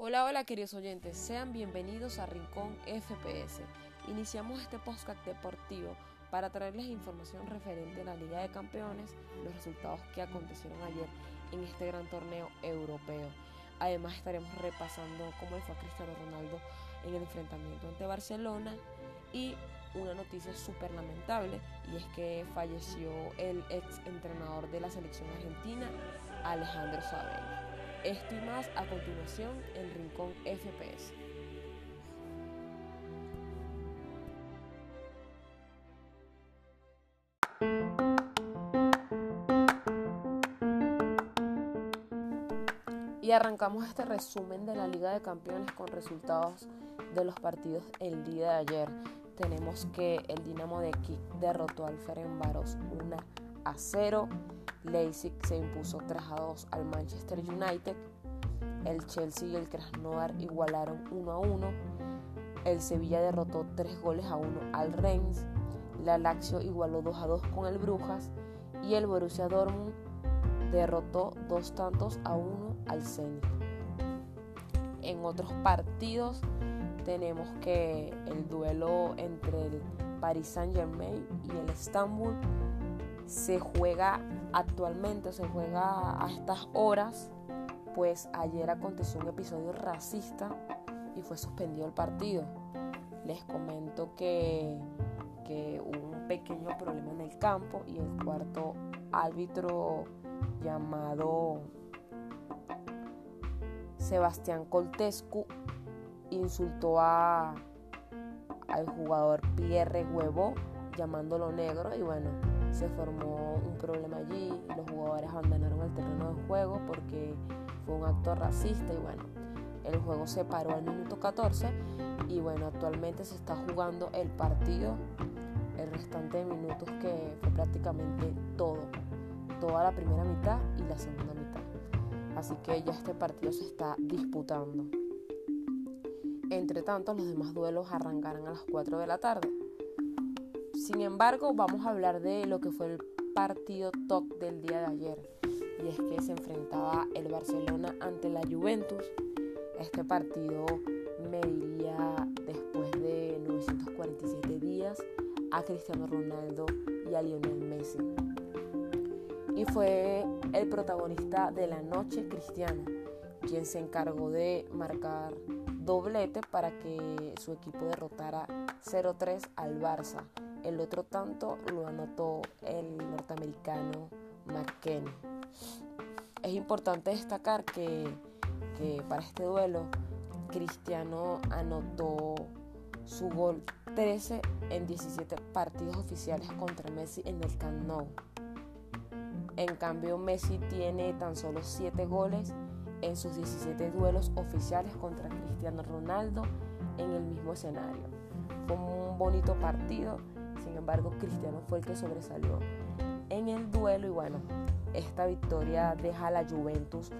Hola, hola queridos oyentes, sean bienvenidos a Rincón FPS. Iniciamos este podcast deportivo para traerles información referente a la Liga de Campeones, los resultados que acontecieron ayer en este gran torneo europeo. Además estaremos repasando cómo le fue a Cristiano Ronaldo en el enfrentamiento ante Barcelona y una noticia súper lamentable y es que falleció el ex entrenador de la selección argentina, Alejandro Sabella. Esto a continuación en Rincón FPS. Y arrancamos este resumen de la Liga de Campeones con resultados de los partidos el día de ayer. Tenemos que el Dinamo de Kiev derrotó al Ferencváros 1 a 0. Leipzig se impuso 3 a 2 al Manchester United. El Chelsea y el Krasnodar igualaron 1 a 1. El Sevilla derrotó 3 goles a 1 al Reims. La Lazio igualó 2 a 2 con el Brujas. Y el Borussia Dortmund derrotó 2 tantos a 1 al Zenit. En otros partidos tenemos que el duelo entre el Paris Saint Germain y el Estambul se juega actualmente, se juega a estas horas, pues ayer aconteció un episodio racista y fue suspendido el partido. Les comento que, que hubo un pequeño problema en el campo y el cuarto árbitro llamado Sebastián Coltescu insultó a, al jugador Pierre Huevo llamándolo negro y bueno, se formó un problema allí los jugadores abandonaron el terreno de juego porque fue un acto racista y bueno, el juego se paró al minuto 14 y bueno, actualmente se está jugando el partido, el restante de minutos que fue prácticamente todo, toda la primera mitad y la segunda mitad. Así que ya este partido se está disputando. Entre tanto, los demás duelos arrancarán a las 4 de la tarde. Sin embargo, vamos a hablar de lo que fue el partido top del día de ayer. Y es que se enfrentaba el Barcelona ante la Juventus. Este partido mediría después de 947 días a Cristiano Ronaldo y a Lionel Messi. Y fue el protagonista de la noche Cristiano, quien se encargó de marcar doblete para que su equipo derrotara 0-3 al Barça el otro tanto lo anotó el norteamericano McKenny. Es importante destacar que, para este duelo Cristiano anotó su gol 13 en 17 partidos oficiales contra Messi en el Camp. En cambio, Messi tiene tan solo 7 goles en sus 17 duelos oficiales contra Cristiano Ronaldo en el mismo escenario. Fue un bonito partido sin embargo, Cristiano fue el que sobresalió en el duelo y bueno, esta victoria deja a la Juventus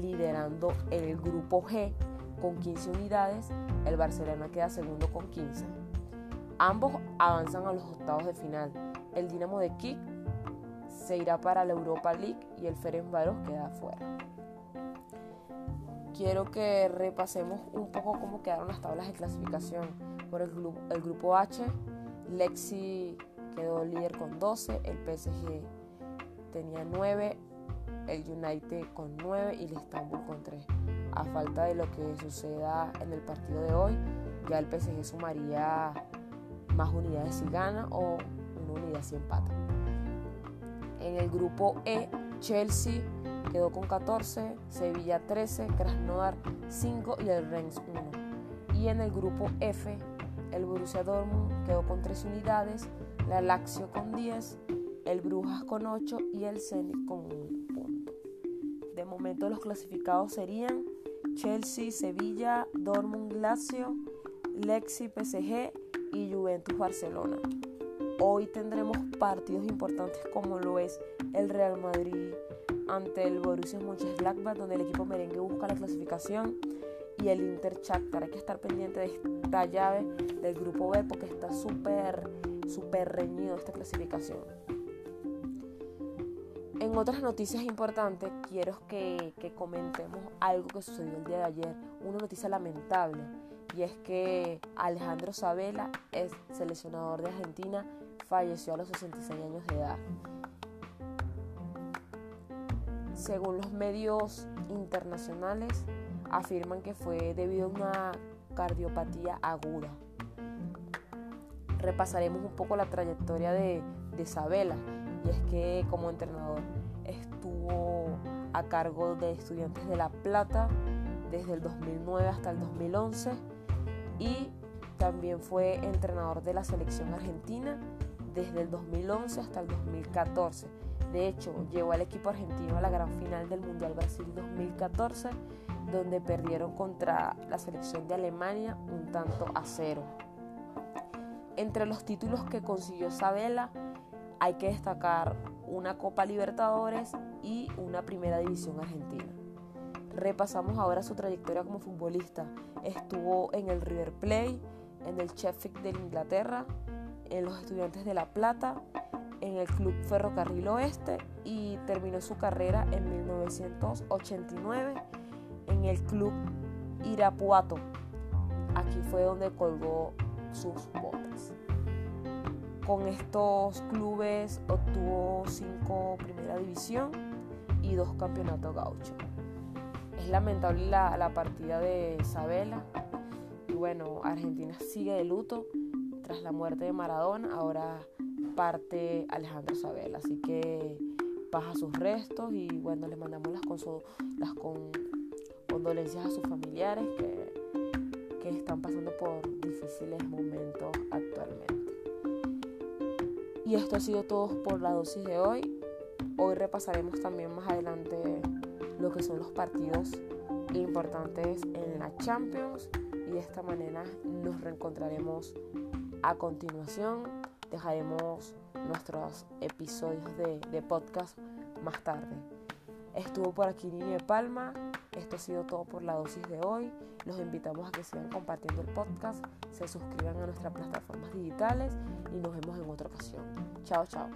liderando el grupo G con 15 unidades, el Barcelona queda segundo con 15. Ambos avanzan a los octavos de final. El Dinamo de Kiev se irá para la Europa League y el Ferencváros queda fuera. Quiero que repasemos un poco cómo quedaron las tablas de clasificación. Por el, el grupo H, Lexi quedó líder con 12, el PSG tenía 9, el United con 9 y el Istanbul con 3. A falta de lo que suceda en el partido de hoy, ya el PSG sumaría más unidades si gana o una unidad si empata. En el grupo E, Chelsea quedó con 14, Sevilla 13, Krasnodar 5 y el Rennes 1. Y en el grupo F, el Borussia Dortmund quedó con 3 unidades, la Lazio con 10, el Brujas con 8 y el Zenit con 1 punto. De momento los clasificados serían Chelsea, Sevilla, Dortmund, Lazio, Lexi, PSG y Juventus Barcelona. Hoy tendremos partidos importantes como lo es el Real Madrid ante el Borussia Mönchengladbach donde el equipo merengue busca la clasificación y el Inter Shakhtar. Hay que estar pendiente de esta llave del grupo B porque está súper, súper reñido esta clasificación. En otras noticias importantes quiero que, que comentemos algo que sucedió el día de ayer, una noticia lamentable, y es que Alejandro Sabela, es seleccionador de Argentina, falleció a los 66 años de edad. Según los medios internacionales, afirman que fue debido a una cardiopatía aguda. Repasaremos un poco la trayectoria de, de Sabela, y es que como entrenador estuvo a cargo de Estudiantes de La Plata desde el 2009 hasta el 2011 y también fue entrenador de la selección argentina desde el 2011 hasta el 2014. De hecho, llevó al equipo argentino a la gran final del Mundial Brasil 2014, donde perdieron contra la selección de Alemania un tanto a cero. Entre los títulos que consiguió Sabela hay que destacar una Copa Libertadores y una Primera División Argentina. Repasamos ahora su trayectoria como futbolista. Estuvo en el River Plate, en el Sheffield de Inglaterra, en los Estudiantes de La Plata, en el Club Ferrocarril Oeste y terminó su carrera en 1989 el Club Irapuato. Aquí fue donde colgó sus botas. Con estos clubes obtuvo cinco Primera División y dos Campeonatos Gaucho. Es lamentable la, la partida de Isabela. Y bueno, Argentina sigue de luto tras la muerte de Maradona. Ahora parte Alejandro Sabela. Así que baja sus restos y bueno, le mandamos las, las condolencias a sus familiares que, que están pasando por difíciles momentos actualmente. Y esto ha sido todo por la dosis de hoy. Hoy repasaremos también más adelante lo que son los partidos importantes en la Champions y de esta manera nos reencontraremos a continuación. Dejaremos nuestros episodios de, de podcast más tarde. Estuvo por aquí Nini Palma. Esto ha sido todo por la dosis de hoy. Los invitamos a que sigan compartiendo el podcast, se suscriban a nuestras plataformas digitales y nos vemos en otra ocasión. Chao, chao.